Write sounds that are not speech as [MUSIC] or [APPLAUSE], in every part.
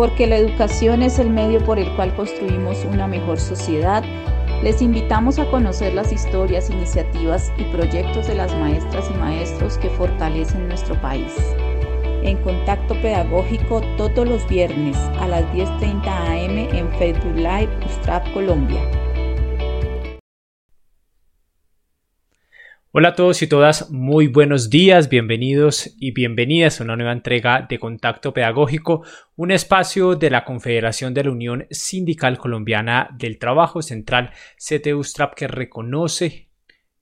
porque la educación es el medio por el cual construimos una mejor sociedad, les invitamos a conocer las historias, iniciativas y proyectos de las maestras y maestros que fortalecen nuestro país. En contacto pedagógico todos los viernes a las 10.30 am en Facebook Live Ustrap Colombia. Hola a todos y todas, muy buenos días, bienvenidos y bienvenidas a una nueva entrega de Contacto Pedagógico, un espacio de la Confederación de la Unión Sindical Colombiana del Trabajo Central CTU-STRAP que reconoce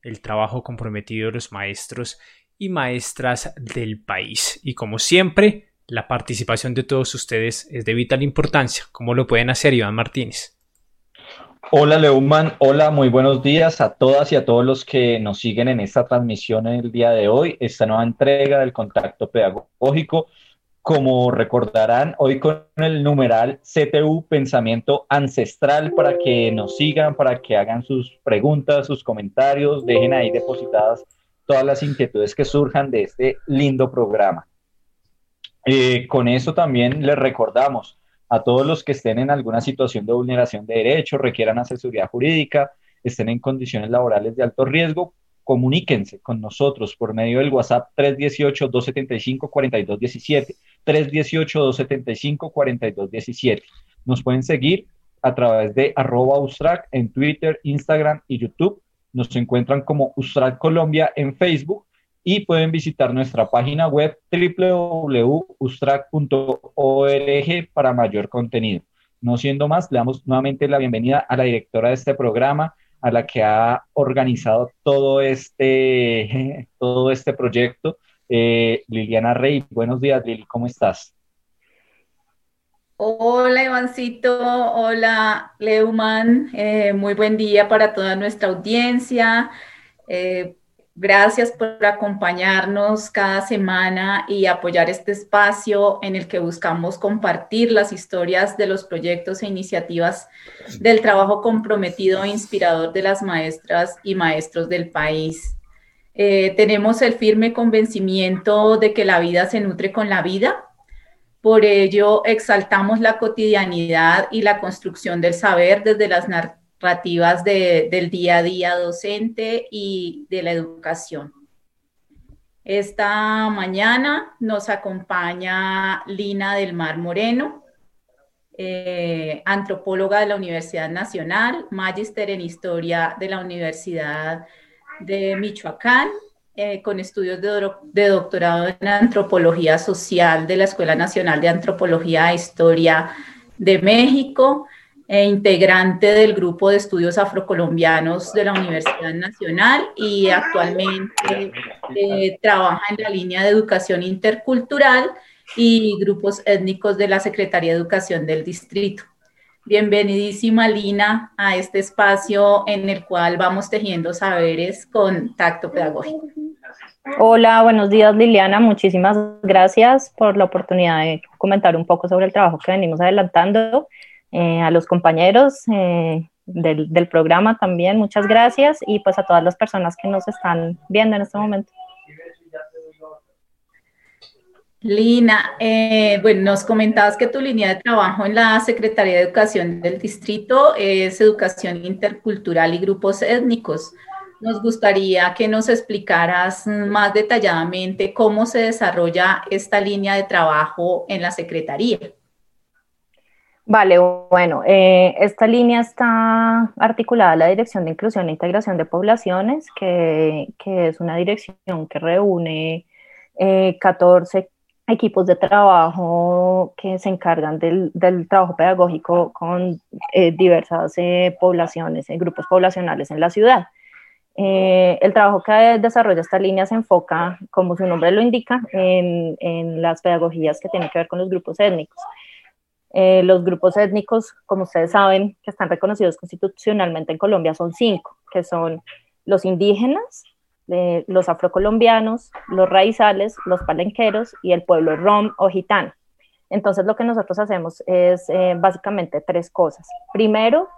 el trabajo comprometido de los maestros y maestras del país. Y como siempre, la participación de todos ustedes es de vital importancia. ¿Cómo lo pueden hacer, Iván Martínez? Hola Leumann, hola, muy buenos días a todas y a todos los que nos siguen en esta transmisión el día de hoy, esta nueva entrega del contacto pedagógico. Como recordarán, hoy con el numeral CTU Pensamiento Ancestral para que nos sigan, para que hagan sus preguntas, sus comentarios, dejen ahí depositadas todas las inquietudes que surjan de este lindo programa. Eh, con eso también les recordamos, a todos los que estén en alguna situación de vulneración de derechos, requieran asesoría jurídica, estén en condiciones laborales de alto riesgo, comuníquense con nosotros por medio del WhatsApp 318-275-4217, 318-275-4217. Nos pueden seguir a través de arroba en Twitter, Instagram y YouTube. Nos encuentran como Ustrac Colombia en Facebook y pueden visitar nuestra página web www.ustrac.org para mayor contenido. No siendo más, le damos nuevamente la bienvenida a la directora de este programa, a la que ha organizado todo este, [LAUGHS] todo este proyecto, eh, Liliana Rey. Buenos días, Lili, ¿cómo estás? Hola, Ivancito. Hola, Leumann. Eh, muy buen día para toda nuestra audiencia. Eh, Gracias por acompañarnos cada semana y apoyar este espacio en el que buscamos compartir las historias de los proyectos e iniciativas del trabajo comprometido e inspirador de las maestras y maestros del país. Eh, tenemos el firme convencimiento de que la vida se nutre con la vida. Por ello, exaltamos la cotidianidad y la construcción del saber desde las narrativas del día a día docente y de la educación. Esta mañana nos acompaña Lina del Mar Moreno, eh, antropóloga de la Universidad Nacional, magíster en Historia de la Universidad de Michoacán, eh, con estudios de, de, doctorado en Antropología Social de la Escuela Nacional de Antropología e Historia de México e integrante del grupo de estudios afrocolombianos de la Universidad Nacional y actualmente eh, trabaja en la línea de educación intercultural y grupos étnicos de la Secretaría de Educación del Distrito. Bienvenidísima Lina a este espacio en el cual vamos tejiendo saberes con tacto pedagógico. Hola, buenos días Liliana, muchísimas gracias por la oportunidad de comentar un poco sobre el trabajo que venimos adelantando eh, a los compañeros eh, del, programa también, muchas gracias y pues a todas las personas que nos están viendo en este momento. Lina, eh, bueno, nos comentabas que tu línea de trabajo en la Secretaría de Educación del Distrito es educación intercultural y grupos étnicos. Nos gustaría que nos explicaras más detalladamente cómo se desarrolla esta línea de trabajo en la Secretaría. Vale, bueno, eh, esta línea está articulada a la Dirección de Inclusión e Integración de Poblaciones, que, es una dirección que reúne 14 eh, equipos de trabajo que se encargan del, trabajo pedagógico con eh, diversas poblaciones, grupos poblacionales en la ciudad. el trabajo que desarrolla esta línea se enfoca, como su nombre lo indica, en, en las pedagogías que tienen que ver con los grupos étnicos. Eh, los grupos étnicos, como ustedes saben, que están reconocidos constitucionalmente en Colombia son cinco, que son los indígenas, eh, los afrocolombianos, los raizales, los palenqueros y el pueblo rom o gitano. Entonces lo que nosotros hacemos es eh, básicamente tres cosas. Primero,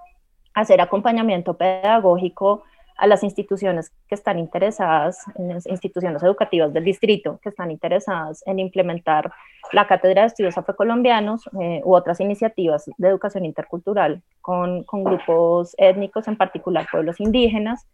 hacer acompañamiento pedagógico a las instituciones que están interesadas, en las instituciones educativas del distrito, que están interesadas en implementar la Cátedra de Estudios Afrocolombianos eh, u otras iniciativas de educación intercultural con, con grupos étnicos, en particular pueblos indígenas,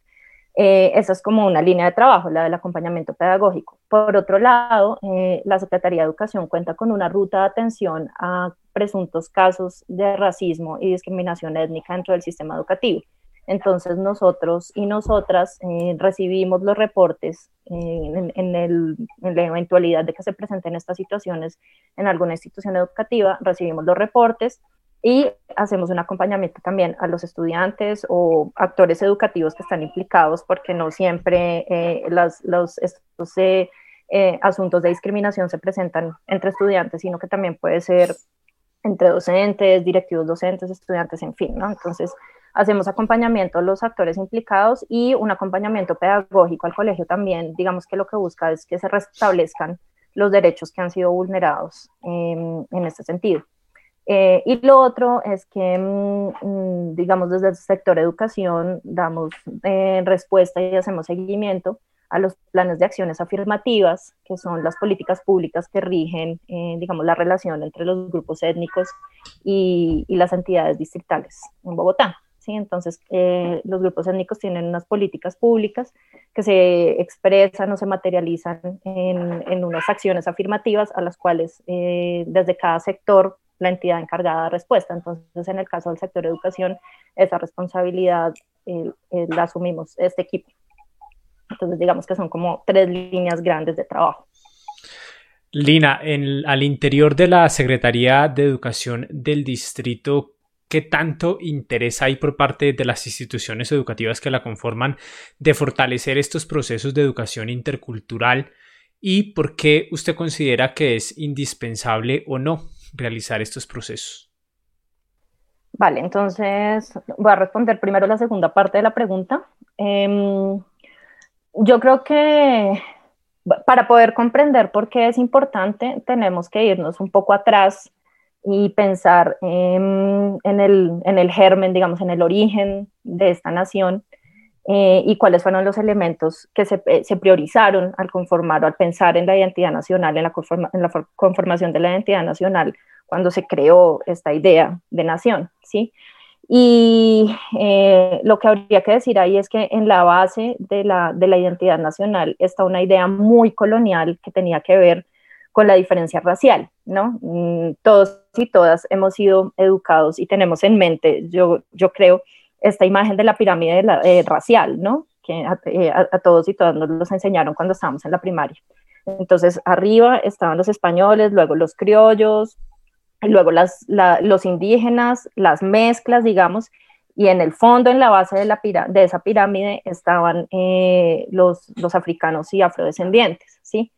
eh, esa es como una línea de trabajo, la del acompañamiento pedagógico. Por otro lado, eh, la Secretaría de Educación cuenta con una ruta de atención a presuntos casos de racismo y discriminación étnica dentro del sistema educativo. Entonces nosotros y nosotras eh, recibimos los reportes en, en, la eventualidad de que se presenten estas situaciones en alguna institución educativa, recibimos los reportes, y hacemos un acompañamiento también a los estudiantes o actores educativos que están implicados, porque no siempre eh, los, estos eh, eh, asuntos de discriminación se presentan entre estudiantes, sino que también puede ser entre docentes, directivos docentes, estudiantes, en fin, ¿no? Entonces, hacemos acompañamiento a los actores implicados y un acompañamiento pedagógico al colegio también, digamos que lo que busca es que se restablezcan los derechos que han sido vulnerados em, en este sentido. Eh, y lo otro es que, mm, mm, digamos, desde el sector educación damos eh, respuesta y hacemos seguimiento a los planes de acciones afirmativas, que son las políticas públicas que rigen, eh, digamos, la relación entre los grupos étnicos y, y las entidades distritales en Bogotá. Entonces, los grupos étnicos tienen unas políticas públicas que se expresan o se materializan en, en unas acciones afirmativas a las cuales desde cada sector la entidad encargada de respuesta. Entonces, en el caso del sector educación, esa responsabilidad eh, eh, la asumimos este equipo. Entonces, digamos que son como tres líneas grandes de trabajo. Lina, al interior de la Secretaría de Educación del Distrito, ¿qué tanto interés hay por parte de las instituciones educativas que la conforman de fortalecer estos procesos de educación intercultural? ¿Y por qué usted considera que es indispensable o no realizar estos procesos? Vale, entonces voy a responder primero la segunda parte de la pregunta. Em, yo creo que para poder comprender por qué es importante, tenemos que irnos un poco atrás y pensar en, el, en el germen, digamos, en el origen de esta nación eh, y cuáles fueron los elementos que se, eh, se, priorizaron al conformar o al pensar en la identidad nacional, en la, en la conformación de la identidad nacional, cuando se creó esta idea de nación, ¿sí? Y eh, lo que habría que decir ahí es que en la base de la, de la identidad nacional está una idea muy colonial que tenía que ver con la diferencia racial, ¿no? Mm, todos y todas hemos sido educados y tenemos en mente, yo, yo creo, esta imagen de la pirámide eh, racial, ¿no? Que eh, a, todos y todas nos los enseñaron cuando estábamos en la primaria. Entonces, arriba estaban los españoles, luego los criollos, luego las, los indígenas, las mezclas, digamos, y en el fondo, en la base de, la de esa pirámide, estaban eh, los, los, africanos y afrodescendientes, ¿sí?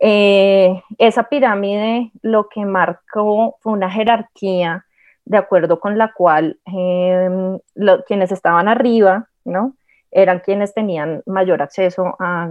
Esa pirámide lo que marcó fue una jerarquía de acuerdo con la cual em, quienes estaban arriba, ¿no? Eran quienes tenían mayor acceso a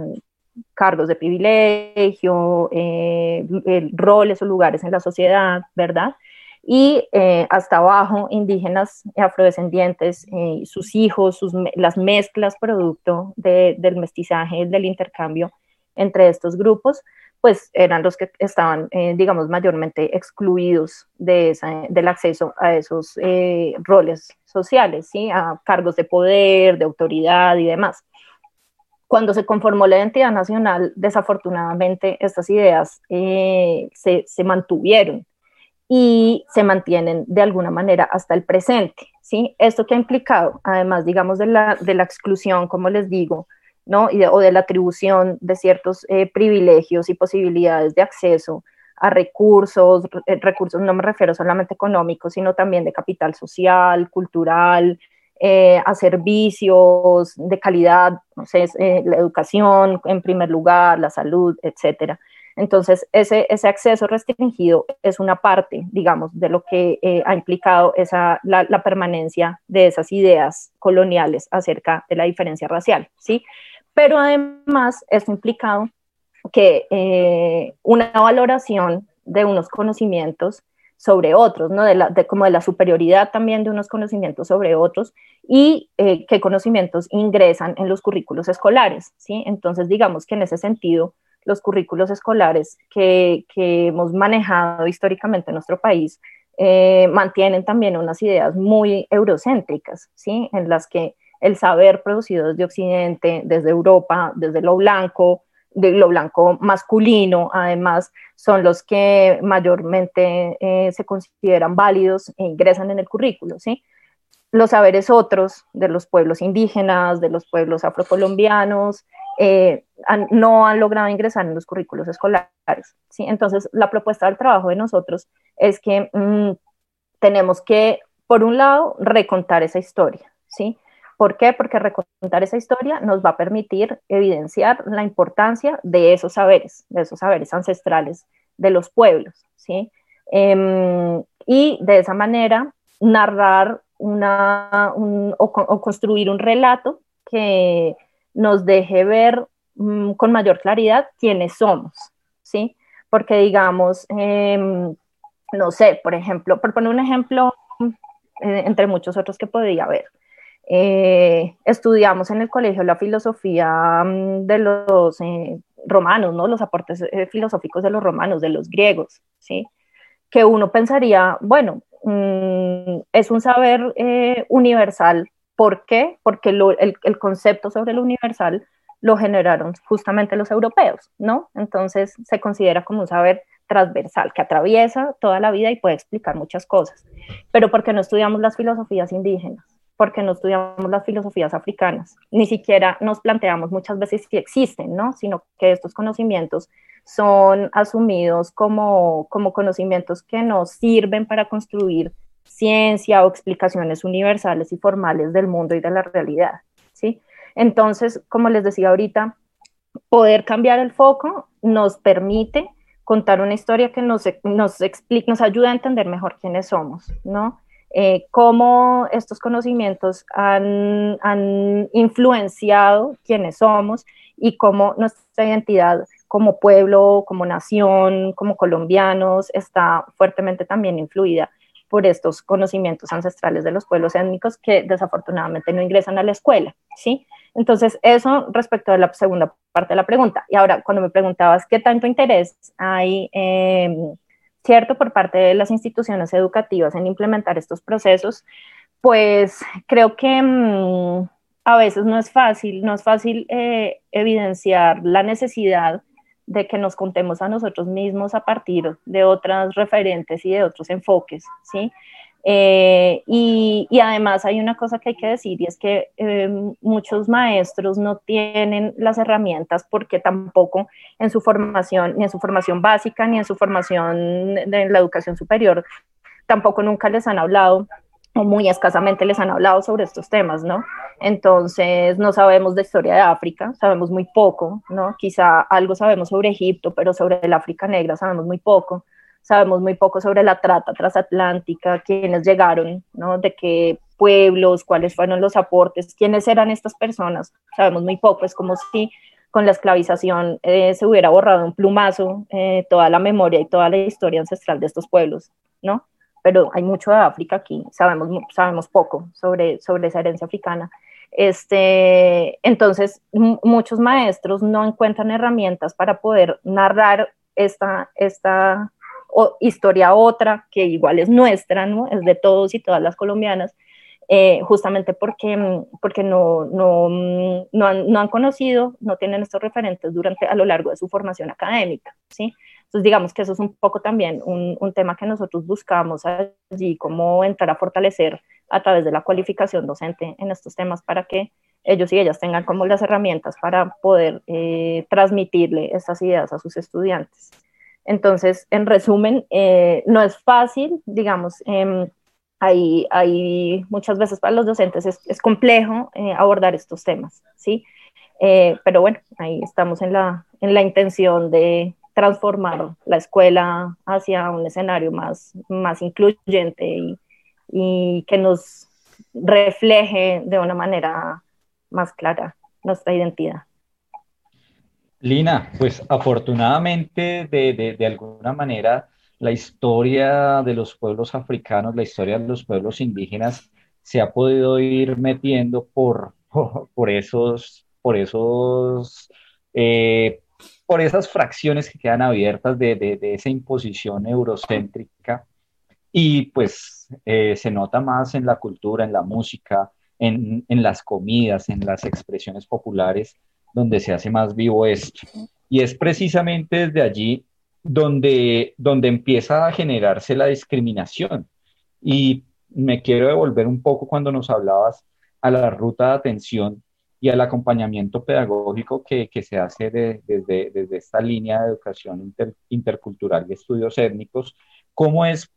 cargos de privilegio, eh, roles o lugares en la sociedad, ¿verdad? Y eh, hasta abajo, indígenas afrodescendientes, eh, sus hijos, sus, las mezclas producto del mestizaje, del intercambio entre estos grupos, pues eran los que estaban, eh, digamos, mayormente excluidos de del acceso a esos eh, roles sociales, ¿sí? a cargos de poder, de autoridad y demás. Cuando se conformó la identidad nacional, desafortunadamente estas ideas eh, se, se, mantuvieron y se mantienen de alguna manera hasta el presente. ¿sí? Esto que ha implicado, además, digamos, de la, de la exclusión, como les digo, ¿no? o de la atribución de ciertos eh, privilegios y posibilidades de acceso a recursos, eh, recursos no me refiero solamente económicos, sino también de capital social, cultural, eh, a servicios de calidad, sé, la educación en primer lugar, la salud, etcétera. Entonces, ese, acceso restringido es una parte, digamos, de lo que ha implicado la, permanencia de esas ideas coloniales acerca de la diferencia racial, ¿sí? Pero además esto implicado que eh, una valoración de unos conocimientos sobre otros, ¿no? De, como de la superioridad también de unos conocimientos sobre otros y eh, qué conocimientos ingresan en los currículos escolares, ¿sí? Entonces, digamos que en ese sentido, los currículos escolares que, hemos manejado históricamente en nuestro país eh, mantienen también unas ideas muy eurocéntricas, ¿sí? En las que el saber producido desde Occidente, desde Europa, desde lo blanco, de lo blanco masculino, además, son los que mayormente eh, se consideran válidos e ingresan en el currículo, ¿sí? Los saberes otros de los pueblos indígenas, de los pueblos afrocolombianos, eh, no han logrado ingresar en los currículos escolares, ¿sí? Entonces, la propuesta del trabajo de nosotros es que mm, tenemos que, por un lado, recontar esa historia, ¿sí? ¿Por qué? Porque recontar esa historia nos va a permitir evidenciar la importancia de esos saberes, de esos saberes ancestrales de los pueblos, ¿sí? Em, y de esa manera narrar una, o, construir un relato que nos deje ver mm, con mayor claridad quiénes somos, ¿sí? Porque digamos, em, no sé, por ejemplo, por poner un ejemplo eh, entre muchos otros que podría haber, eh, estudiamos en el colegio la filosofía mm, de los eh, romanos, ¿no? Los aportes eh, filosóficos de los romanos, de los griegos, ¿sí? Que uno pensaría, bueno, mm, es un saber universal. ¿Por qué? Porque el, el, concepto sobre lo universal lo generaron justamente los europeos, ¿no? Entonces se considera como un saber transversal que atraviesa toda la vida y puede explicar muchas cosas. Pero ¿por qué no estudiamos las filosofías indígenas? Porque no estudiamos las filosofías africanas, ni siquiera nos planteamos muchas veces si existen, ¿no? Sino que estos conocimientos son asumidos como, como conocimientos que nos sirven para construir ciencia o explicaciones universales y formales del mundo y de la realidad, ¿sí? Entonces, como les decía ahorita, poder cambiar el foco nos permite contar una historia que nos, nos, explica, nos ayuda a entender mejor quiénes somos, ¿no? Eh, cómo estos conocimientos han, han, influenciado quiénes somos y cómo nuestra identidad como pueblo, como nación, como colombianos, está fuertemente también influida por estos conocimientos ancestrales de los pueblos étnicos que desafortunadamente no ingresan a la escuela, ¿sí? Entonces, eso respecto a la segunda parte de la pregunta. Y ahora, cuando me preguntabas qué tanto interés hay eh, ¿cierto?, por parte de las instituciones educativas en implementar estos procesos, pues creo que mm, a veces no es fácil, no es fácil eh, evidenciar la necesidad de que nos contemos a nosotros mismos a partir de otras referentes y de otros enfoques, ¿sí? Eh, y, además hay una cosa que hay que decir y es que eh, muchos maestros no tienen las herramientas porque tampoco en su formación, ni en su formación básica, ni en su formación de la educación superior, tampoco nunca les han hablado o muy escasamente les han hablado sobre estos temas, ¿no? Entonces, no sabemos de historia de África, sabemos muy poco, ¿no? Quizá algo sabemos sobre Egipto, pero sobre el África negra sabemos muy poco sabemos muy poco sobre la trata transatlántica, quiénes llegaron, ¿no? De qué pueblos, cuáles fueron los aportes, quiénes eran estas personas, sabemos muy poco, es como si con la esclavización eh, se hubiera borrado un plumazo eh, toda la memoria y toda la historia ancestral de estos pueblos, ¿no? Pero hay mucho de África aquí, sabemos, sabemos poco sobre, sobre esa herencia africana. Este, entonces, muchos maestros no encuentran herramientas para poder narrar esta, esta o historia otra, que igual es nuestra, ¿no? Es de todos y todas las colombianas, eh, justamente porque, porque no, no, no, han, no, han, conocido, no tienen estos referentes durante, a lo largo de su formación académica, ¿sí? Entonces, digamos que eso es un poco también un, un tema que nosotros buscamos allí, cómo entrar a fortalecer a través de la cualificación docente en estos temas para que ellos y ellas tengan como las herramientas para poder eh, transmitirle estas ideas a sus estudiantes. Entonces, en resumen, eh, no es fácil, digamos, em, hay, muchas veces para los docentes es, complejo eh, abordar estos temas, ¿sí? Eh, pero bueno, ahí estamos en la, en la intención de transformar la escuela hacia un escenario más, más incluyente y, y que nos refleje de una manera más clara nuestra identidad. Lina, pues afortunadamente de, alguna manera la historia de los pueblos africanos, la historia de los pueblos indígenas se ha podido ir metiendo por, [LAUGHS] por, esos, por esos, eh, por esas fracciones que quedan abiertas de, de, esa imposición eurocéntrica. Y pues eh, se nota más en la cultura, en la música, en, en, las comidas, en las expresiones populares, donde se hace más vivo esto. Y es precisamente desde allí donde, donde empieza a generarse la discriminación. Y me quiero devolver un poco cuando nos hablabas a la ruta de atención y al acompañamiento pedagógico que, se hace desde, desde, esta línea de educación intercultural y estudios étnicos, cómo es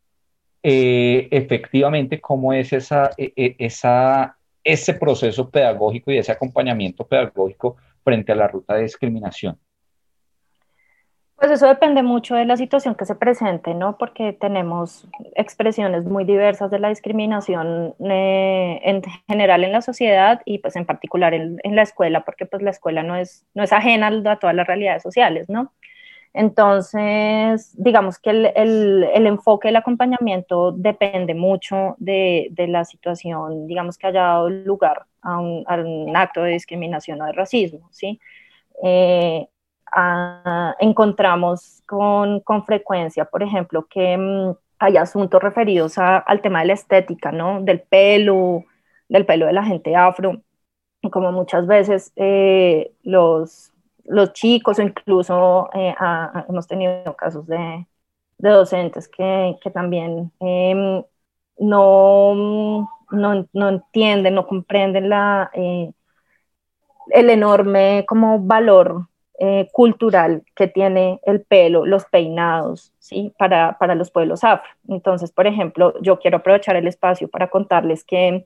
eh, efectivamente, cómo es esa, e, e, esa, ese proceso pedagógico y ese acompañamiento pedagógico frente a la ruta de discriminación. Pues eso depende mucho de la situación que se presente, ¿no? Porque tenemos expresiones muy diversas de la discriminación eh, en general en la sociedad y pues en particular en, la escuela, porque pues la escuela no es, no es ajena a todas las realidades sociales, ¿no? Entonces, digamos que el, enfoque del acompañamiento depende mucho de, la situación, digamos que haya dado lugar a un, acto de discriminación o de racismo, ¿sí? Eh, encontramos con, con, frecuencia, por ejemplo, que mm, hay asuntos referidos al tema de la estética, ¿no? Del pelo, del pelo de la gente afro, como muchas veces eh, los, los chicos o incluso eh, hemos tenido casos de, docentes que, que también em, no, no, no, entienden, no comprenden la, eh, el enorme como valor eh, cultural que tiene el pelo, los peinados, ¿sí? Para, para, los pueblos afro. Entonces, por ejemplo, yo quiero aprovechar el espacio para contarles que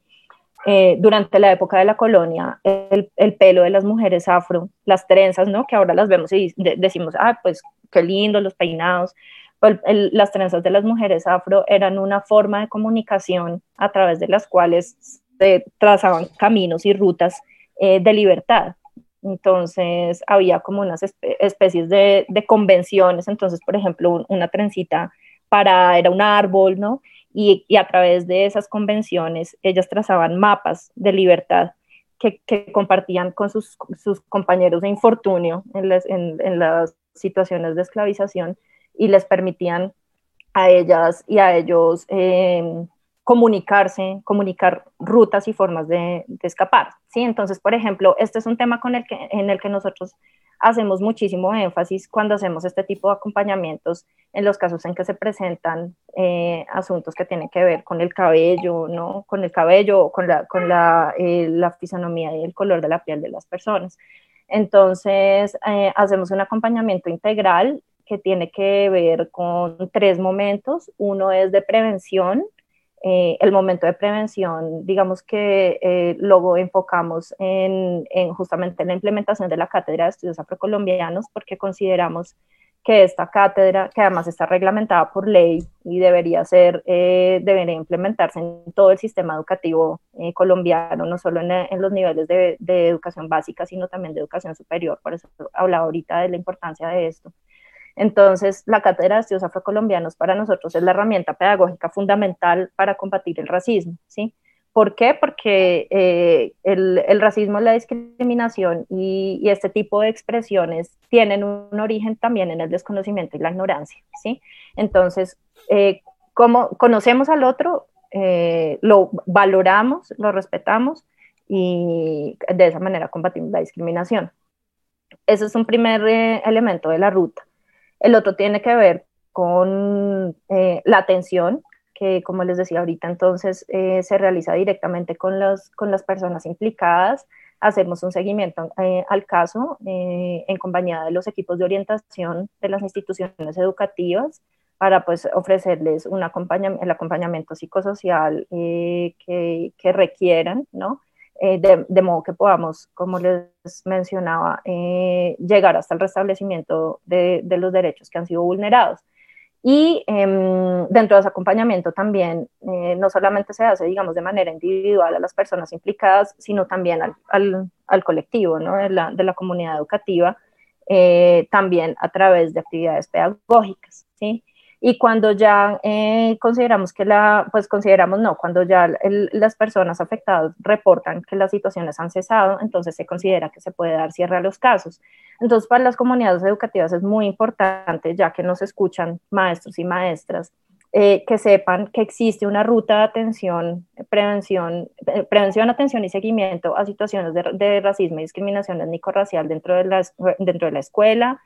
eh, durante la época de la colonia, el, el, pelo de las mujeres afro, las trenzas, ¿no? Que ahora las vemos y decimos, ah, pues qué lindo los peinados. Pues, las trenzas de las mujeres afro eran una forma de comunicación a través de las cuales se trazaban caminos y rutas eh, de libertad, entonces había como unas especies de, convenciones, entonces por ejemplo una trencita para era un árbol, ¿no? Y, a través de esas convenciones ellas trazaban mapas de libertad que, compartían con sus, compañeros de infortunio en las, situaciones de esclavización y les permitían a ellas y a ellos em, comunicarse, comunicar rutas y formas de, escapar. ¿sí? Entonces, por ejemplo, este es un tema con el que, en el que nosotros hacemos muchísimo énfasis cuando hacemos este tipo de acompañamientos en los casos en que se presentan eh, asuntos que tienen que ver con el cabello, ¿no? con el cabello, con, la, con la, eh, la fisonomía y el color de la piel de las personas. Entonces, eh, hacemos un acompañamiento integral que tiene que ver con tres momentos. Uno es de prevención, eh, el momento de prevención, digamos que eh, luego enfocamos en, justamente en la implementación de la cátedra de estudios afrocolombianos porque consideramos que esta cátedra, que además está reglamentada por ley y debería ser, eh, debería implementarse en todo el sistema educativo colombiano, no solo en, los niveles de, de, educación básica, sino también de educación superior. Por eso hablaba ahorita de la importancia de esto. Entonces, la Cátedra de Estudios Afrocolombianos para nosotros es la herramienta pedagógica fundamental para combatir el racismo, ¿sí? ¿Por qué? Porque eh, el, racismo, la discriminación y, este tipo de expresiones tienen un origen también en el desconocimiento y la ignorancia, ¿sí? Entonces, eh, como conocemos al otro, eh, lo valoramos, lo respetamos y de esa manera combatimos la discriminación. Ese es un primer elemento de la ruta. El otro tiene que ver con eh, la atención, que como les decía ahorita, entonces eh, se realiza directamente con, los, con las personas implicadas. Hacemos un seguimiento eh, al caso en compañía de los equipos de orientación de las instituciones educativas para pues ofrecerles un el acompañamiento psicosocial que, que requieran, ¿no? Eh, de, modo que podamos, como les mencionaba, eh, llegar hasta el restablecimiento de, los derechos que han sido vulnerados. Y em, dentro de ese acompañamiento también eh, no solamente se hace, digamos, de manera individual a las personas implicadas, sino también al, colectivo ¿no? de, la, de, la, comunidad educativa, también a través de actividades pedagógicas. ¿sí? Y cuando ya eh, consideramos que la, pues consideramos no, cuando ya las personas afectadas reportan que las situaciones han cesado, entonces se considera que se puede dar cierre a los casos. Entonces, para las comunidades educativas es muy importante, ya que nos escuchan maestros y maestras, eh, que sepan que existe una ruta de atención, prevención, eh, prevención, atención y seguimiento a situaciones de, de racismo y discriminación étnico-racial dentro, de la, dentro de la escuela,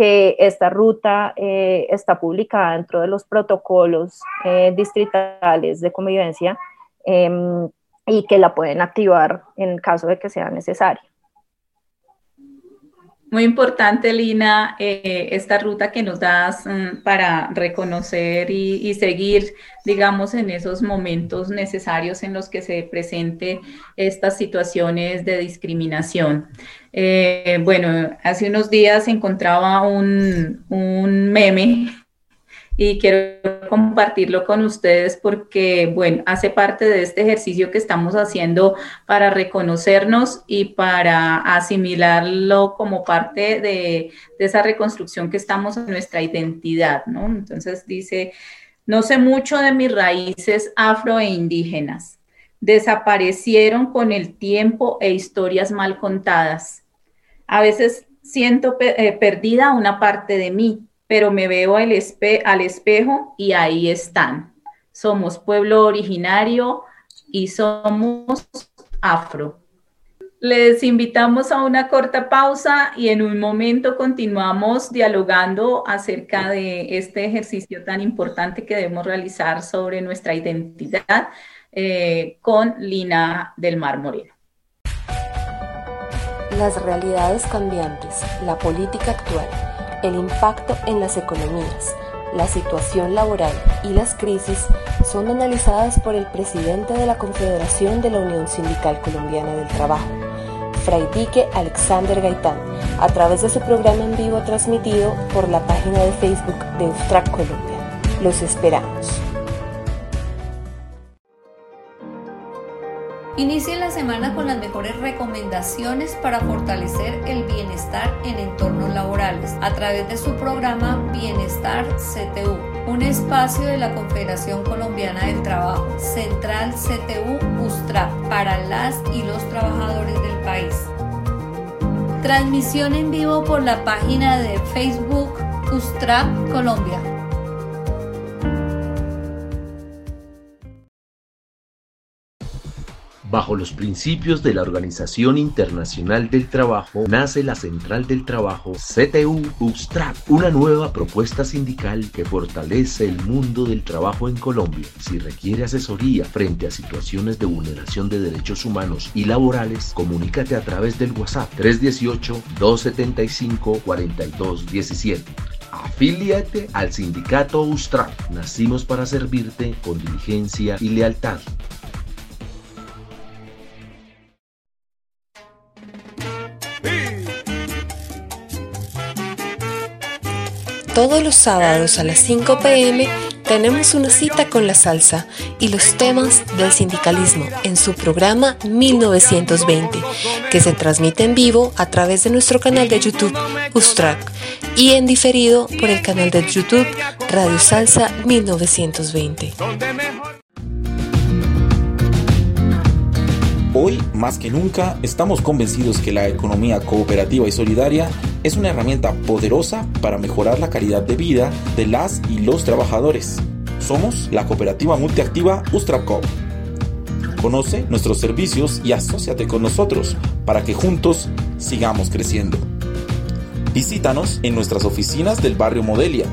que esta ruta eh, está publicada dentro de los protocolos eh, distritales de convivencia em, y que la pueden activar en caso de que sea necesario. Muy importante, Lina, eh, esta ruta que nos das mm, para reconocer y, seguir, digamos, en esos momentos necesarios en los que se presenten estas situaciones de discriminación. Eh, bueno, hace unos días encontraba un, un meme y quiero compartirlo con ustedes porque, bueno, hace parte de este ejercicio que estamos haciendo para reconocernos y para asimilarlo como parte de, esa reconstrucción que estamos en nuestra identidad, ¿no? Entonces dice, no sé mucho de mis raíces afro e indígenas. Desaparecieron con el tiempo e historias mal contadas. A veces siento eh, perdida una parte de mí, pero me veo al, al espejo y ahí están. Somos pueblo originario y somos afro. Les invitamos a una corta pausa y en un momento continuamos dialogando acerca de este ejercicio tan importante que debemos realizar sobre nuestra identidad eh, con Lina del Mar Moreno. Las realidades cambiantes, la política actual el impacto en las economías, la situación laboral y las crisis son analizadas por el presidente de la Confederación de la Unión Sindical Colombiana del Trabajo, Fray Dique Alexander Gaitán, a través de su programa en vivo transmitido por la página de Facebook de Ustrac Colombia. Los esperamos. Inicien la semana con las mejores recomendaciones para fortalecer el bienestar en entornos laborales a través de su programa Bienestar CTU, un espacio de la Confederación Colombiana del Trabajo, Central CTU USTRA, para las y los trabajadores del país. Transmisión en vivo por la página de Facebook USTRA Colombia. Bajo los principios de la Organización Internacional del Trabajo, nace la Central del Trabajo CTU USTRAC, una nueva propuesta sindical que fortalece el mundo del trabajo en Colombia. Si requiere asesoría frente a situaciones de vulneración de derechos humanos y laborales, comunícate a través del WhatsApp 318-275-4217. Afíliate al sindicato USTRAC. Nacimos para servirte con diligencia y lealtad. Todos los sábados a las 5 pm tenemos una cita con la salsa y los temas del sindicalismo en su programa 1920, que se transmite en vivo a través de nuestro canal de YouTube Ustrack y en diferido por el canal de YouTube Radio Salsa 1920. Hoy, más que nunca, estamos convencidos que la economía cooperativa y solidaria es una herramienta poderosa para mejorar la calidad de vida de las y los trabajadores. Somos la cooperativa multiactiva Ustracop. Conoce nuestros servicios y asóciate con nosotros para que juntos sigamos creciendo. Visítanos en nuestras oficinas del barrio Modelia,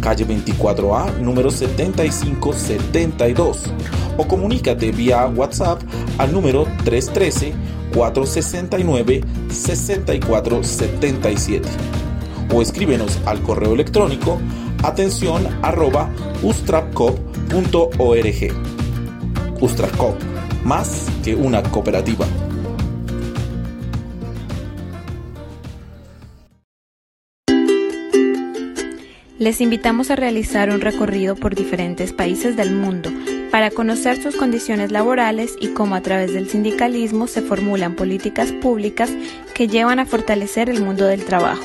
calle 24A, número 7572 o comunícate vía WhatsApp al número 313-469-6477 o escríbenos al correo electrónico atención arroba ustrapcop.org. Ustracop, más que una cooperativa. Les invitamos a realizar un recorrido por diferentes países del mundo para conocer sus condiciones laborales y cómo a través del sindicalismo se formulan políticas públicas que llevan a fortalecer el mundo del trabajo.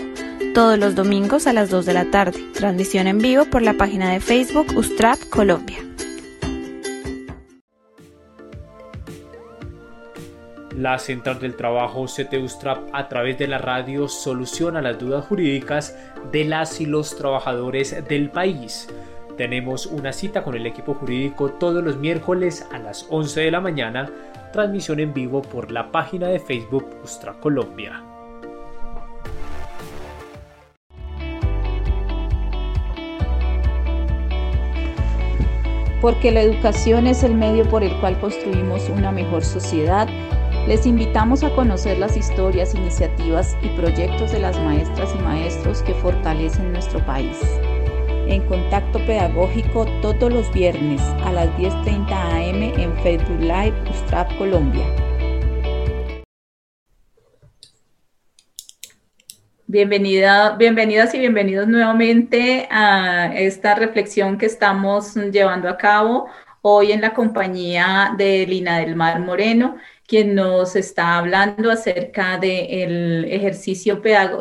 todos los domingos a las 2 de la tarde. Transmisión en vivo por la página de Facebook Ustrap Colombia. La Central del Trabajo CTUSTRAP a través de la radio soluciona las dudas jurídicas de las y los trabajadores del país. Tenemos una cita con el equipo jurídico todos los miércoles a las 11 de la mañana, transmisión en vivo por la página de Facebook Ustra Colombia. Porque la educación es el medio por el cual construimos una mejor sociedad les invitamos a conocer las historias, iniciativas y proyectos de las maestras y maestros que fortalecen nuestro país. En contacto pedagógico todos los viernes a las 10.30 am en Facebook Live Ustrap Colombia. Bienvenida, bienvenidas y bienvenidos nuevamente a esta reflexión que estamos llevando a cabo hoy en la compañía de Lina del Mar Moreno quien nos está hablando acerca del ejercicio,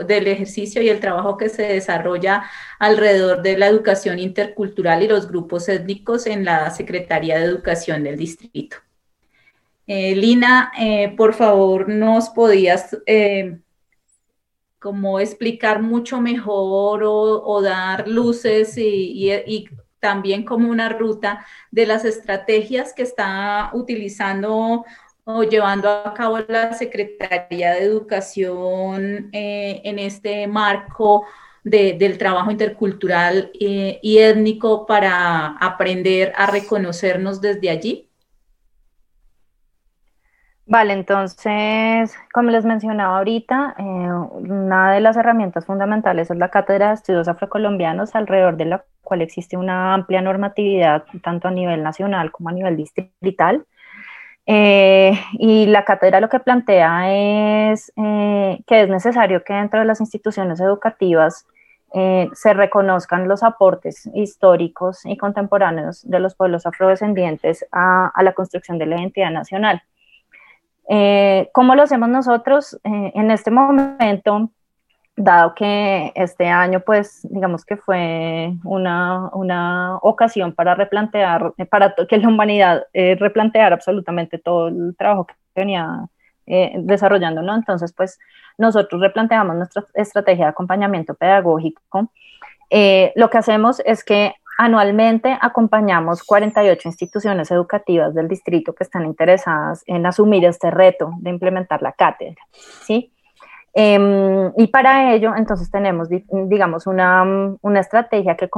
del ejercicio y el trabajo que se desarrolla alrededor de la educación intercultural y los grupos étnicos en la Secretaría de Educación del Distrito. Eh, Lina, eh, por favor, nos podías eh, como explicar mucho mejor o, dar luces y también como una ruta de las estrategias que está utilizando llevando a cabo la Secretaría de Educación eh, en este marco del trabajo intercultural eh, y étnico para aprender a reconocernos desde allí? Vale, entonces, como les mencionaba ahorita, eh, una de las herramientas fundamentales es la Cátedra de Estudios Afrocolombianos, alrededor de la cual existe una amplia normatividad, tanto a nivel nacional como a nivel distrital. Eh, y la cátedra lo que plantea es eh, que es necesario que dentro de las instituciones educativas eh, se reconozcan los aportes históricos y contemporáneos de los pueblos afrodescendientes a, a la construcción de la identidad nacional. ¿Cómo lo hacemos nosotros? en este momento dado que este año, pues, digamos que fue una, una ocasión para replantear, para que la humanidad eh, replanteara absolutamente todo el trabajo que venía eh, desarrollando, ¿no? Entonces, pues, nosotros replanteamos nuestra estrategia de acompañamiento pedagógico. Eh, lo que hacemos es que anualmente acompañamos 48 instituciones educativas del distrito que están interesadas en asumir este reto de implementar la cátedra, ¿sí? Em, y para ello, entonces tenemos, digamos, una, una estrategia que,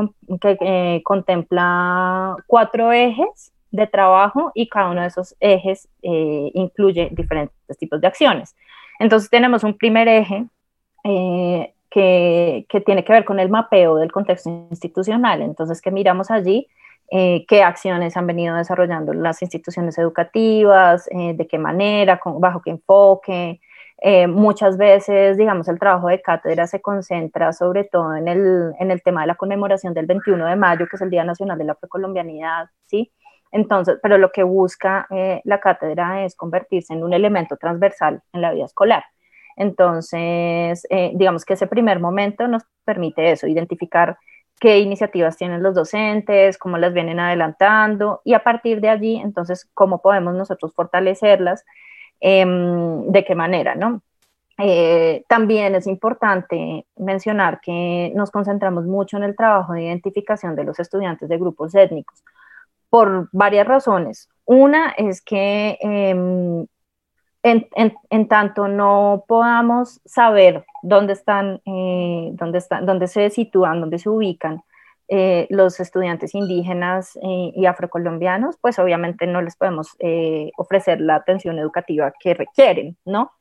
que eh, contempla cuatro ejes de trabajo y cada uno de esos ejes eh, incluye diferentes tipos de acciones. Entonces tenemos un primer eje eh, que, que, tiene que ver con el mapeo del contexto institucional. Entonces, que miramos allí qué acciones han venido desarrollando las instituciones educativas, de qué manera, bajo qué enfoque, eh, muchas veces, digamos, el trabajo de cátedra se concentra sobre todo en el, en el tema de la conmemoración del 21 de mayo, que es el Día Nacional de la Precolombianidad, ¿sí? Entonces, pero lo que busca eh, la cátedra es convertirse en un elemento transversal en la vida escolar. Entonces, eh, digamos que ese primer momento nos permite eso, identificar qué iniciativas tienen los docentes, cómo las vienen adelantando y a partir de allí, entonces, cómo podemos nosotros fortalecerlas Em, de qué manera, ¿no? Eh, también es importante mencionar que nos concentramos mucho en el trabajo de identificación de los estudiantes de grupos étnicos por varias razones. Una es que em, en, tanto no podamos saber dónde están, eh, dónde están, dónde se sitúan, dónde se ubican eh, los estudiantes indígenas eh, y afrocolombianos, pues obviamente no les podemos eh, ofrecer la atención educativa que requieren, ¿no?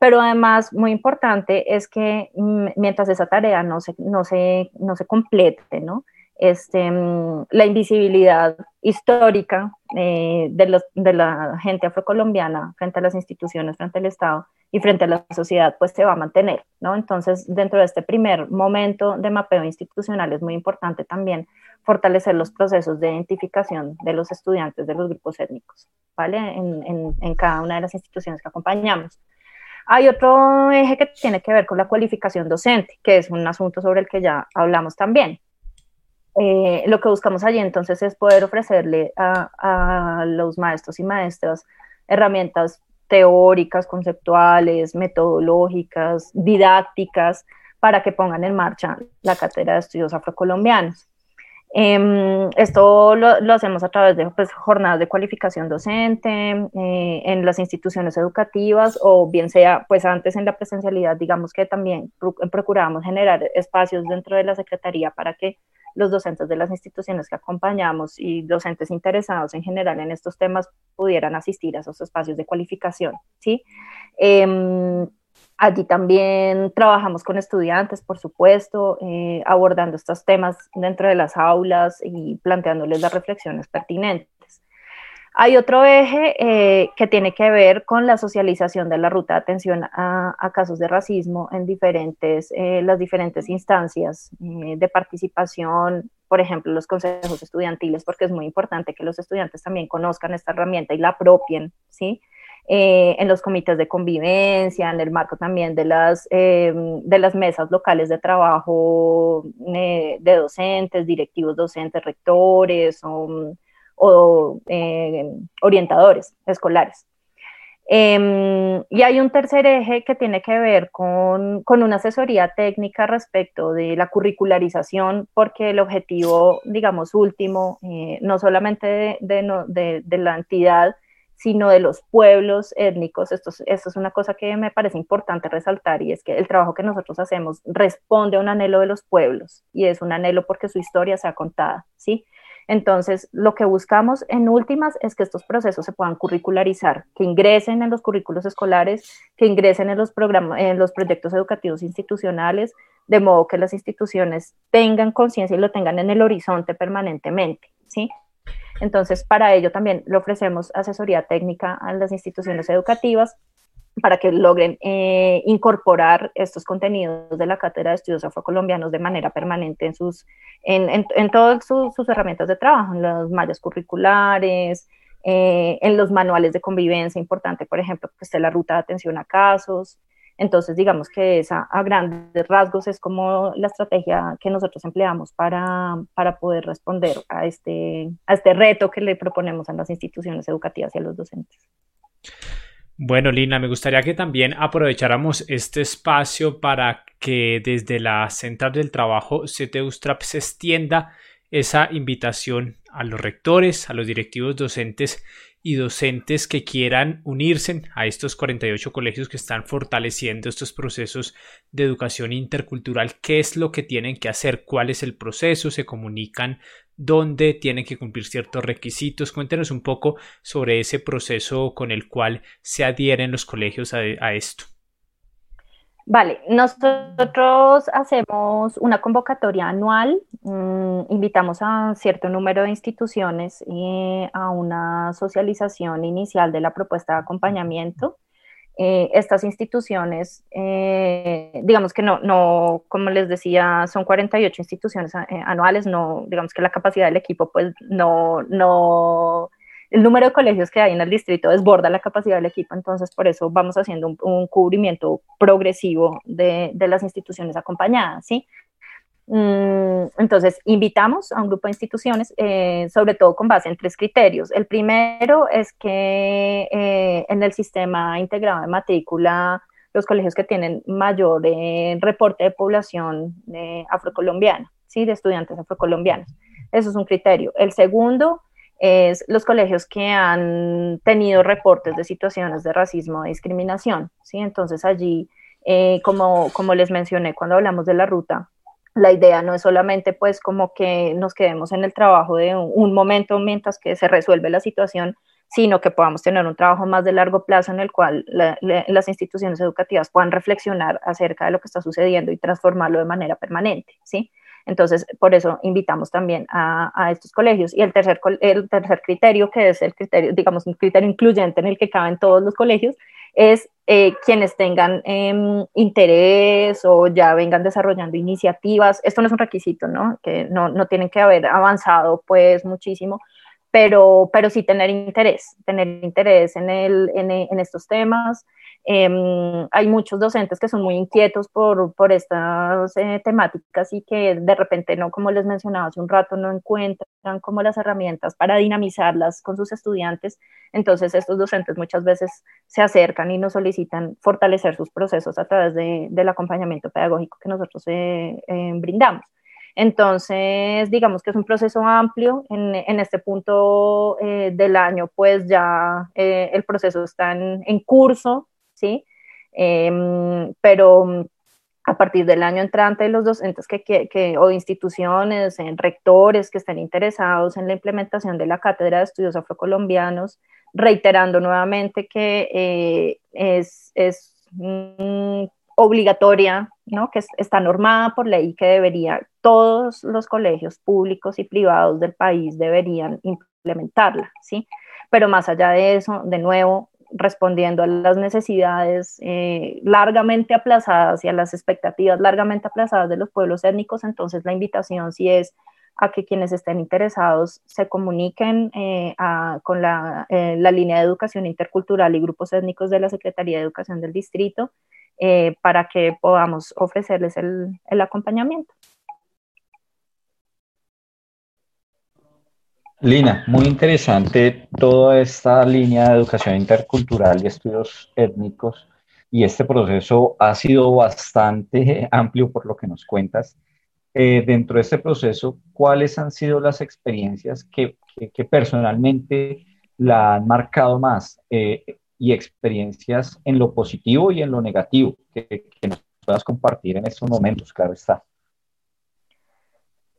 Pero además, muy importante es que mm, mientras esa tarea no se, no se, no se complete, ¿no? Este, mm, la invisibilidad histórica de, los, de la gente afrocolombiana frente a las instituciones, frente al Estado, y frente a la sociedad pues se va a mantener, ¿no? Entonces, dentro de este primer momento de mapeo institucional es muy importante también fortalecer los procesos de identificación de los estudiantes de los grupos étnicos, ¿vale? En, en, en cada una de las instituciones que acompañamos. Hay otro eje que tiene que ver con la cualificación docente, que es un asunto sobre el que ya hablamos también. Eh, lo que buscamos allí entonces es poder ofrecerle a, los maestros y maestras herramientas teóricas, conceptuales, metodológicas, didácticas, para que pongan en marcha la cátedra de estudios afrocolombianos. Em, esto lo, hacemos a través de pues, jornadas de cualificación docente eh, en las instituciones educativas o bien sea, pues antes en la presencialidad, digamos que también procurábamos generar espacios dentro de la Secretaría para que los docentes de las instituciones que acompañamos y docentes interesados en general en estos temas pudieran asistir a esos espacios de cualificación, ¿sí? Em, allí también trabajamos con estudiantes, por supuesto, eh, abordando estos temas dentro de las aulas y planteándoles las reflexiones pertinentes. Hay otro eje eh, que tiene que ver con la socialización de la ruta de atención a, casos de racismo en diferentes, eh, las diferentes instancias eh, de participación, por ejemplo, los consejos estudiantiles, porque es muy importante que los estudiantes también conozcan esta herramienta y la apropien, ¿sí? en los comités de convivencia, en el marco también de las, de las mesas locales de trabajo de docentes, directivos docentes, rectores, o o eh, orientadores escolares. Em, y hay un tercer eje que tiene que ver con, una asesoría técnica respecto de la curricularización, porque el objetivo, digamos, último, eh, no solamente de, la entidad, sino de los pueblos étnicos. Esto, esto es una cosa que me parece importante resaltar y es que el trabajo que nosotros hacemos responde a un anhelo de los pueblos y es un anhelo porque su historia sea contada, ¿sí? Entonces, lo que buscamos en últimas es que estos procesos se puedan curricularizar, que ingresen en los currículos escolares, que ingresen en los, programas, en los proyectos educativos institucionales, de modo que las instituciones tengan conciencia y lo tengan en el horizonte permanentemente, ¿sí? Entonces, para ello también le ofrecemos asesoría técnica a las instituciones educativas para que logren eh, incorporar estos contenidos de la Cátedra de Estudios Afrocolombianos de manera permanente en, sus, en, en, todas sus, herramientas de trabajo, en las mallas curriculares, eh, en los manuales de convivencia, importante, por ejemplo, que esté la ruta de atención a casos. Entonces, digamos que esa a grandes rasgos es como la estrategia que nosotros empleamos para, para poder responder a este, a este reto que le proponemos a las instituciones educativas y a los docentes. Bueno, Lina, me gustaría que también aprovecháramos este espacio para que desde la Central del Trabajo CTUSTRAP se extienda esa invitación a los rectores, a los directivos docentes y docentes que quieran unirse a estos 48 colegios que están fortaleciendo estos procesos de educación intercultural. ¿Qué es lo que tienen que hacer? ¿Cuál es el proceso? ¿Se comunican? ¿Dónde tienen que cumplir ciertos requisitos? Cuéntenos un poco sobre ese proceso con el cual se adhieren los colegios a, esto. Vale, nosotros hacemos una convocatoria anual, mm, invitamos a cierto número de instituciones y a una socialización inicial de la propuesta de acompañamiento. Eh, estas instituciones, eh, digamos que no, no, como les decía, son 48 instituciones eh, anuales, no, digamos que la capacidad del equipo, pues no, no, el número de colegios que hay en el distrito desborda la capacidad del equipo, entonces por eso vamos haciendo un, cubrimiento progresivo de, de, las instituciones acompañadas, ¿sí? Mm, entonces, invitamos a un grupo de instituciones, eh, sobre todo con base en tres criterios. El primero es que eh, en el sistema integrado de matrícula, los colegios que tienen mayor eh, reporte de población afrocolombiana, ¿sí? de estudiantes afrocolombianos. Eso es un criterio. El segundo es los colegios que han tenido reportes de situaciones de racismo o discriminación. ¿sí? Entonces allí, como, como les mencioné cuando hablamos de la ruta, la idea no es solamente pues como que nos quedemos en el trabajo de un, momento mientras que se resuelve la situación, sino que podamos tener un trabajo más de largo plazo en el cual las instituciones educativas puedan reflexionar acerca de lo que está sucediendo y transformarlo de manera permanente, ¿sí? Entonces, por eso invitamos también a, estos colegios. Y el tercer, el tercer criterio, que es el criterio, digamos, un criterio incluyente en el que caben todos los colegios, es eh, quienes tengan em, interés o ya vengan desarrollando iniciativas. Esto no es un requisito, ¿no? Que no, no tienen que haber avanzado pues muchísimo, pero, pero sí tener interés, tener interés en, el, en, estos temas. Em, hay muchos docentes que son muy inquietos por, por estas eh, temáticas y que de repente no, como les mencionaba hace un rato, no encuentran como las herramientas para dinamizarlas con sus estudiantes. Entonces estos docentes muchas veces se acercan y nos solicitan fortalecer sus procesos a través de, del acompañamiento pedagógico que nosotros eh, eh, brindamos. Entonces, digamos que es un proceso amplio. En, este punto eh, del año, pues ya eh, el proceso está en, curso, ¿sí? Em, pero a partir del año entrante, los docentes que, que, o instituciones, en rectores que estén interesados en la implementación de la Cátedra de Estudios Afrocolombianos, reiterando nuevamente que eh, es, es obligatoria, ¿no? que está normada por ley que debería, todos los colegios públicos y privados del país deberían implementarla, ¿sí? Pero más allá de eso, de nuevo, respondiendo a las necesidades eh, largamente aplazadas y a las expectativas largamente aplazadas de los pueblos étnicos, entonces la invitación sí es a que quienes estén interesados se comuniquen eh, con la, eh, la, línea de educación intercultural y grupos étnicos de la Secretaría de Educación del Distrito eh, para que podamos ofrecerles el, el acompañamiento. Lina, muy interesante toda esta línea de educación intercultural y estudios étnicos y este proceso ha sido bastante [LAUGHS] amplio por lo que nos cuentas. Eh, dentro de este proceso, ¿cuáles han sido las experiencias que, que, personalmente la han marcado más? Eh, y experiencias en lo positivo y en lo negativo que, nos puedas compartir en estos momentos, claro está.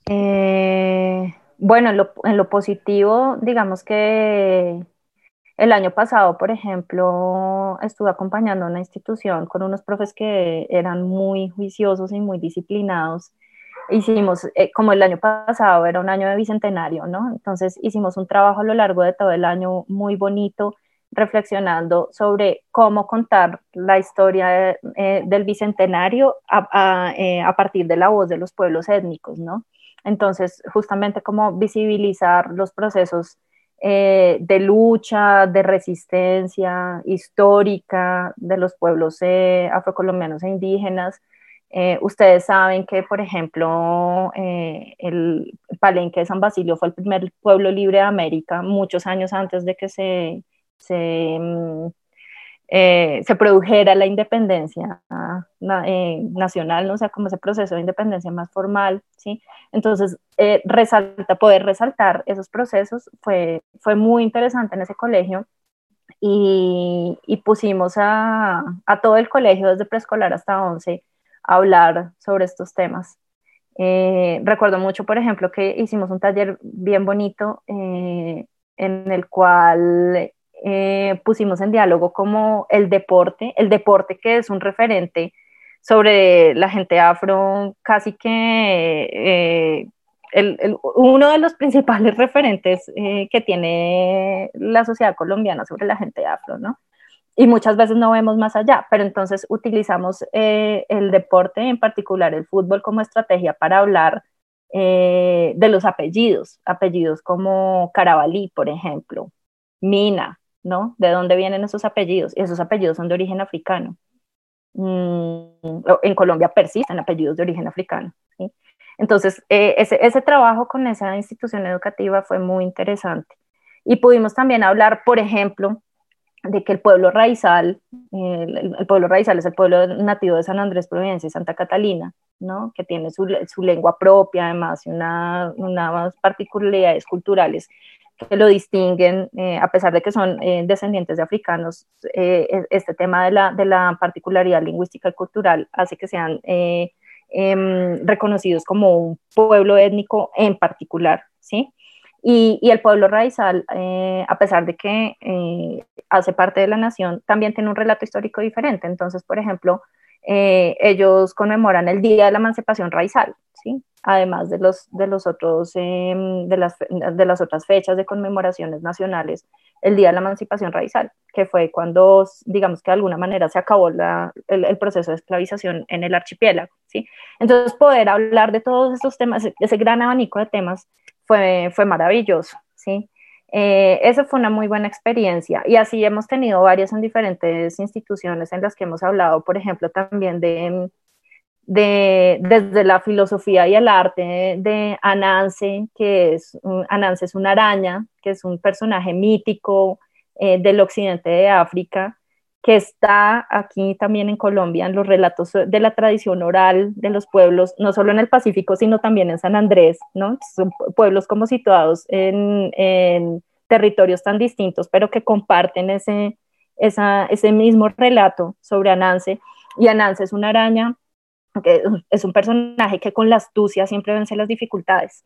Eh, bueno, en lo, positivo, digamos que el año pasado, por ejemplo, estuve acompañando una institución con unos profes que eran muy juiciosos y muy disciplinados. Hicimos, eh, como el año pasado era un año de bicentenario, ¿no? Entonces hicimos un trabajo a lo largo de todo el año muy bonito reflexionando sobre cómo contar la historia eh, del bicentenario eh, a, partir de la voz de los pueblos étnicos, ¿no? Entonces, justamente cómo visibilizar los procesos eh, de lucha, de resistencia histórica de los pueblos afrocolombianos e indígenas. ustedes saben que, por ejemplo, el Palenque de San Basilio fue el primer pueblo libre de América muchos años antes de que se se, mm, eh, se produjera la independencia eh, nacional, ¿no? o sea, como ese proceso de independencia más formal, ¿sí? Entonces, eh, resalta, poder resaltar esos procesos fue, fue muy interesante en ese colegio y, y pusimos a, a, todo el colegio, desde preescolar hasta 11, a hablar sobre estos temas. recuerdo mucho, por ejemplo, que hicimos un taller bien bonito en el cual eh, pusimos en diálogo como el deporte, el deporte que es un referente sobre la gente afro, casi que eh, el, uno de los principales [LAUGHS] referentes eh, que tiene la sociedad colombiana sobre la gente afro, ¿no? Y muchas veces no vemos más allá, pero entonces utilizamos el deporte, en particular el fútbol, como estrategia para hablar de los apellidos, apellidos como Carabalí, por ejemplo, Mina, ¿no? ¿De dónde vienen esos apellidos? Y esos apellidos son de origen africano. Mm, en Colombia persisten apellidos de origen africano. Entonces, eh, ese, trabajo con esa institución educativa fue muy interesante. Y pudimos también hablar, por ejemplo, de que el pueblo raizal, el, pueblo raizal es el pueblo nativo de San Andrés, Providencia y Santa Catalina, ¿no? que tiene su, lengua propia, además, y una, unas particularidades culturales que lo distinguen, eh, a pesar de que son eh, descendientes de africanos, eh, e, este tema de la, de la, particularidad lingüística y cultural hace que sean em, reconocidos como un pueblo étnico en particular, ¿sí? Y, y el pueblo raizal, a pesar de que hace parte de la nación, también tiene un relato histórico diferente. Entonces, por ejemplo, ellos conmemoran el Día de la Emancipación Raizal, ¿sí? Además de los, de los otros, em, de, las, de las otras fechas de conmemoraciones nacionales, el Día de la Emancipación Raizal, que fue cuando, digamos que de alguna manera se acabó el, proceso de esclavización en el archipiélago, ¿sí? Entonces, poder hablar de todos estos temas, ese gran abanico de temas, fue, fue maravilloso, ¿sí? Eh, esa fue una muy buena experiencia y así hemos tenido varias en diferentes instituciones en las que hemos hablado, por ejemplo, también de, de desde la filosofía y el arte de Ananse, que es, Ananse es una araña, que es un personaje mítico eh, del occidente de África, que está aquí también en Colombia, en los relatos de la tradición oral de los pueblos, no solo en el Pacífico, sino también en San Andrés, ¿no? Pueblos como situados en, territorios tan distintos, pero que comparten ese, ese mismo relato sobre Ananse. Y Ananse es una araña, es un personaje que con la astucia siempre vence las dificultades.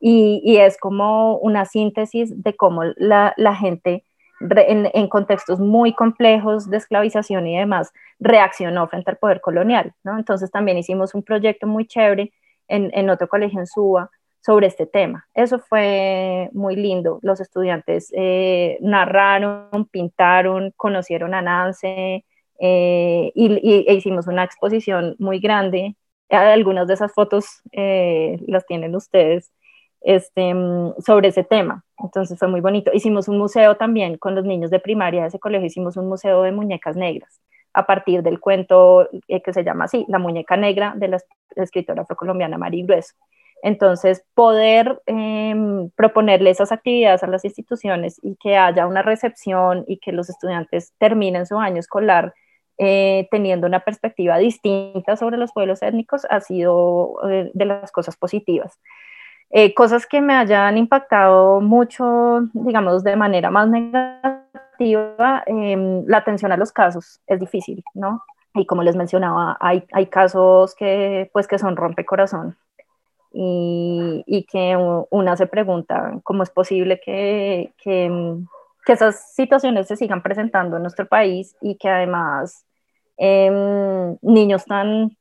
Y, es como una síntesis de cómo la, gente en, contextos muy complejos de esclavización y demás, reaccionó frente al poder colonial, ¿no? Entonces también hicimos un proyecto muy chévere en, en otro colegio en Suba sobre este tema. Eso fue muy lindo. Los estudiantes eh, narraron, pintaron, conocieron a Nance eh, y, e hicimos una exposición muy grande. Algunas de esas fotos eh, las tienen ustedes este, mm, sobre ese tema. Entonces fue muy bonito. Hicimos un museo también con los niños de primaria de ese colegio, hicimos un museo de muñecas negras a partir del cuento eh, que se llama así, La muñeca negra de la escritora afrocolombiana Mari Grueso. Entonces, poder em, proponerle esas actividades a las instituciones y que haya una recepción y que los estudiantes terminen su año escolar eh, teniendo una perspectiva distinta sobre los pueblos étnicos ha sido eh, de las cosas positivas. Eh, cosas que me hayan impactado mucho, digamos, de manera más negativa, em, la atención a los casos es difícil, ¿no? Y como les mencionaba, hay, hay casos que, pues, que son rompecorazón y, y que una se pregunta cómo es posible que, que, que, esas situaciones se sigan presentando en nuestro país y que además em, niños tan,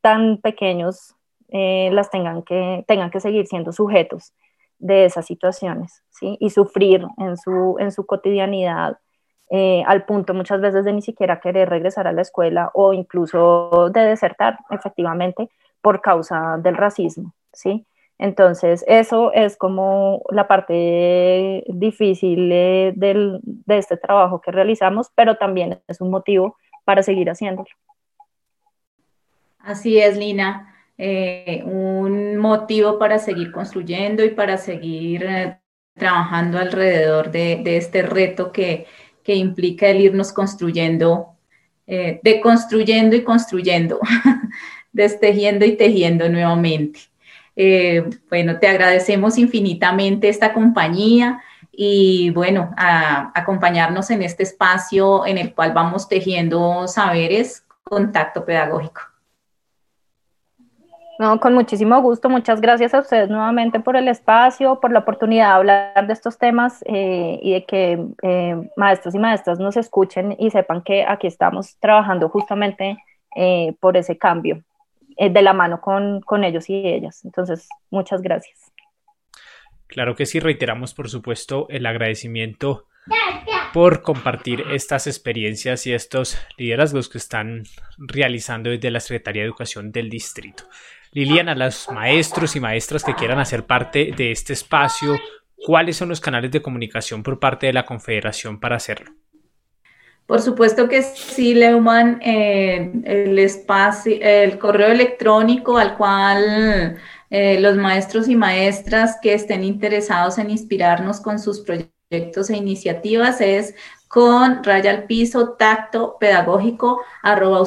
tan pequeños eh, las tengan que, tengan que seguir siendo sujetos de esas situaciones, ¿sí? Y sufrir en su, en su cotidianidad eh, al punto muchas veces de ni siquiera querer regresar a la escuela o incluso de desertar efectivamente por causa del racismo, ¿sí? Entonces, eso es como la parte difícil de, de este trabajo que realizamos, pero también es un motivo para seguir haciéndolo. Así es, Lina. Eh, un motivo para seguir construyendo y para seguir eh, trabajando alrededor de, este reto que, implica el irnos construyendo, eh, deconstruyendo y construyendo, [LAUGHS] destejiendo y tejiendo nuevamente. Bueno, te agradecemos infinitamente esta compañía y bueno, a acompañarnos en este espacio en el cual vamos tejiendo saberes, contacto pedagógico. No, con muchísimo gusto. Muchas gracias a ustedes nuevamente por el espacio, por la oportunidad de hablar de estos temas eh, y de que eh, maestros y maestras nos escuchen y sepan que aquí estamos trabajando justamente eh, por ese cambio, de la mano con, con ellos y ellas. Entonces, muchas gracias. Claro que sí, reiteramos por supuesto el agradecimiento por compartir estas experiencias y estos liderazgos que están realizando desde la Secretaría de Educación del Distrito. Liliana, los maestros y maestras que quieran hacer parte de este espacio, ¿cuáles son los canales de comunicación por parte de la Confederación para hacerlo? Por supuesto que sí, Leumann, eh, el espacio, el correo electrónico al cual eh, los maestros y maestras que estén interesados en inspirarnos con sus proyectos e iniciativas es con raya al piso tacto pedagógico arroba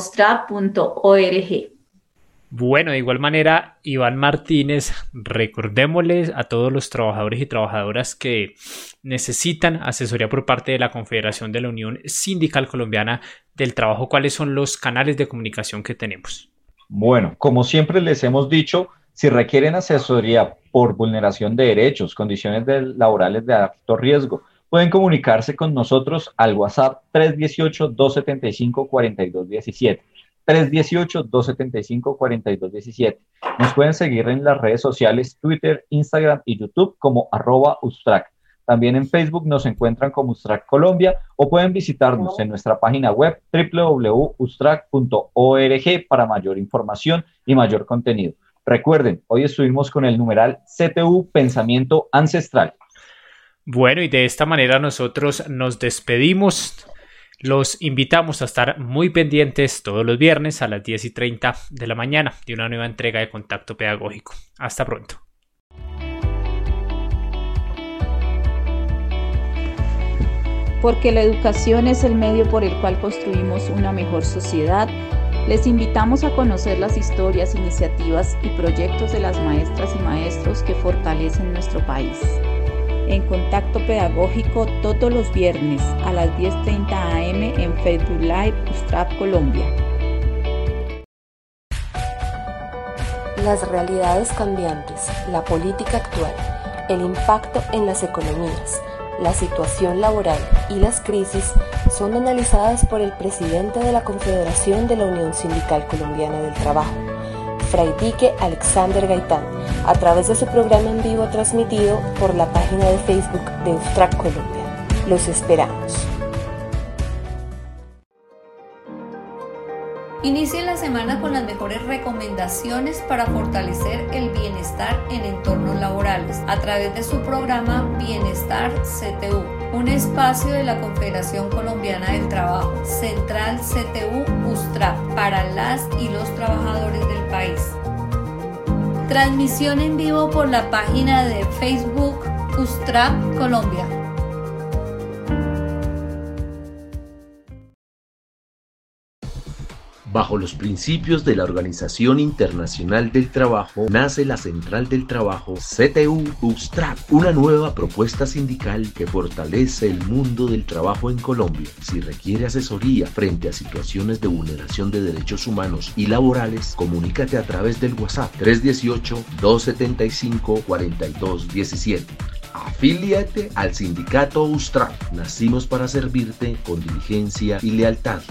bueno, de igual manera, Iván Martínez, recordémosles a todos los trabajadores y trabajadoras que necesitan asesoría por parte de la Confederación de la Unión Sindical Colombiana del Trabajo, cuáles son los canales de comunicación que tenemos. Bueno, como siempre les hemos dicho, si requieren asesoría por vulneración de derechos, condiciones laborales de alto riesgo, pueden comunicarse con nosotros al WhatsApp 318-275-4217 318-275-4217. Nos pueden seguir en las redes sociales Twitter, Instagram y YouTube como arroba Ustrac. También en Facebook nos encuentran como Ustrac Colombia o pueden visitarnos en nuestra página web www.ustrac.org para mayor información y mayor contenido. Recuerden, hoy estuvimos con el numeral CTU Pensamiento Ancestral. Bueno, y de esta manera nosotros nos despedimos. Los invitamos a estar muy pendientes todos los viernes a las 10 y 30 de la mañana de una nueva entrega de Contacto Pedagógico. Hasta pronto. Porque la educación es el medio por el cual construimos una mejor sociedad, les invitamos a conocer las historias, iniciativas y proyectos de las maestras y maestros que fortalecen nuestro país en contacto pedagógico todos los viernes a las 10.30 am en Facebook Live Ustrap Colombia. Las realidades cambiantes, la política actual, el impacto en las economías, la situación laboral y las crisis son analizadas por el presidente de la Confederación de la Unión Sindical Colombiana del Trabajo, Fray Dique Alexander Gaitán, a través de su programa en vivo transmitido por la página de Facebook de Ustrac Colombia. Los esperamos. Inicie la semana con las mejores recomendaciones para fortalecer en entornos laborales a través de su programa Bienestar CTU, un espacio de la Confederación Colombiana del Trabajo, Central CTU USTRA, para las y los trabajadores del país. Transmisión en vivo por la página de Facebook USTRA Colombia. Bajo los principios de la Organización Internacional del Trabajo, nace la Central del Trabajo CTU USTRAC, una nueva propuesta sindical que fortalece el mundo del trabajo en Colombia. Si requiere asesoría frente a situaciones de vulneración de derechos humanos y laborales, comunícate a través del WhatsApp 318-275-4217. Afíliate al sindicato USTRAC. Nacimos para servirte con diligencia y lealtad.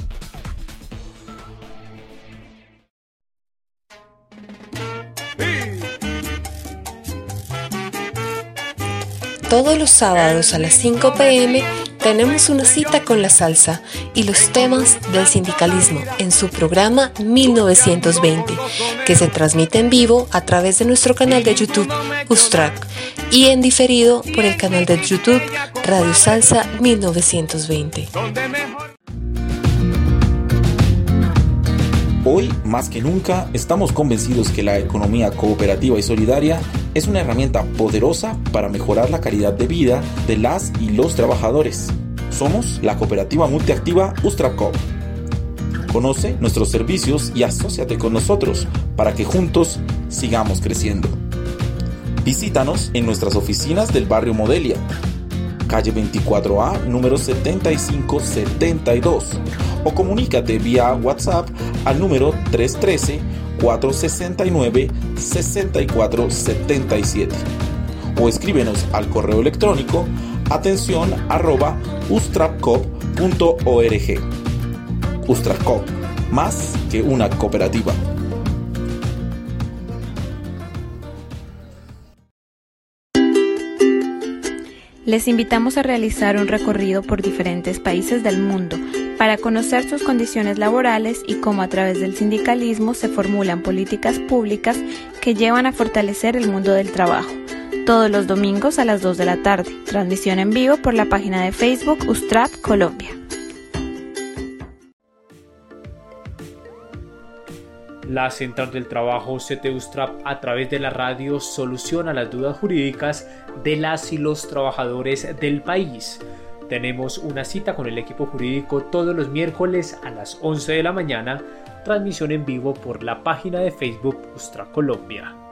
Todos los sábados a las 5 pm tenemos una cita con la salsa y los temas del sindicalismo en su programa 1920, que se transmite en vivo a través de nuestro canal de YouTube Ustrack y en diferido por el canal de YouTube Radio Salsa 1920. Hoy, más que nunca, estamos convencidos que la economía cooperativa y solidaria es una herramienta poderosa para mejorar la calidad de vida de las y los trabajadores. Somos la cooperativa multiactiva Ustracop. Conoce nuestros servicios y asóciate con nosotros para que juntos sigamos creciendo. Visítanos en nuestras oficinas del barrio Modelia, calle 24A, número 7572, o comunícate vía WhatsApp al número 313-469-6477 o escríbenos al correo electrónico atención arroba ustrapcop.org. Ustrapcop, más que una cooperativa. Les invitamos a realizar un recorrido por diferentes países del mundo para conocer sus condiciones laborales y cómo a través del sindicalismo se formulan políticas públicas que llevan a fortalecer el mundo del trabajo. Todos los domingos a las 2 de la tarde, transmisión en vivo por la página de Facebook Ustrap Colombia. La Central del Trabajo CTUSTRAP a través de la radio soluciona las dudas jurídicas de las y los trabajadores del país. Tenemos una cita con el equipo jurídico todos los miércoles a las 11 de la mañana, transmisión en vivo por la página de Facebook Ustra Colombia.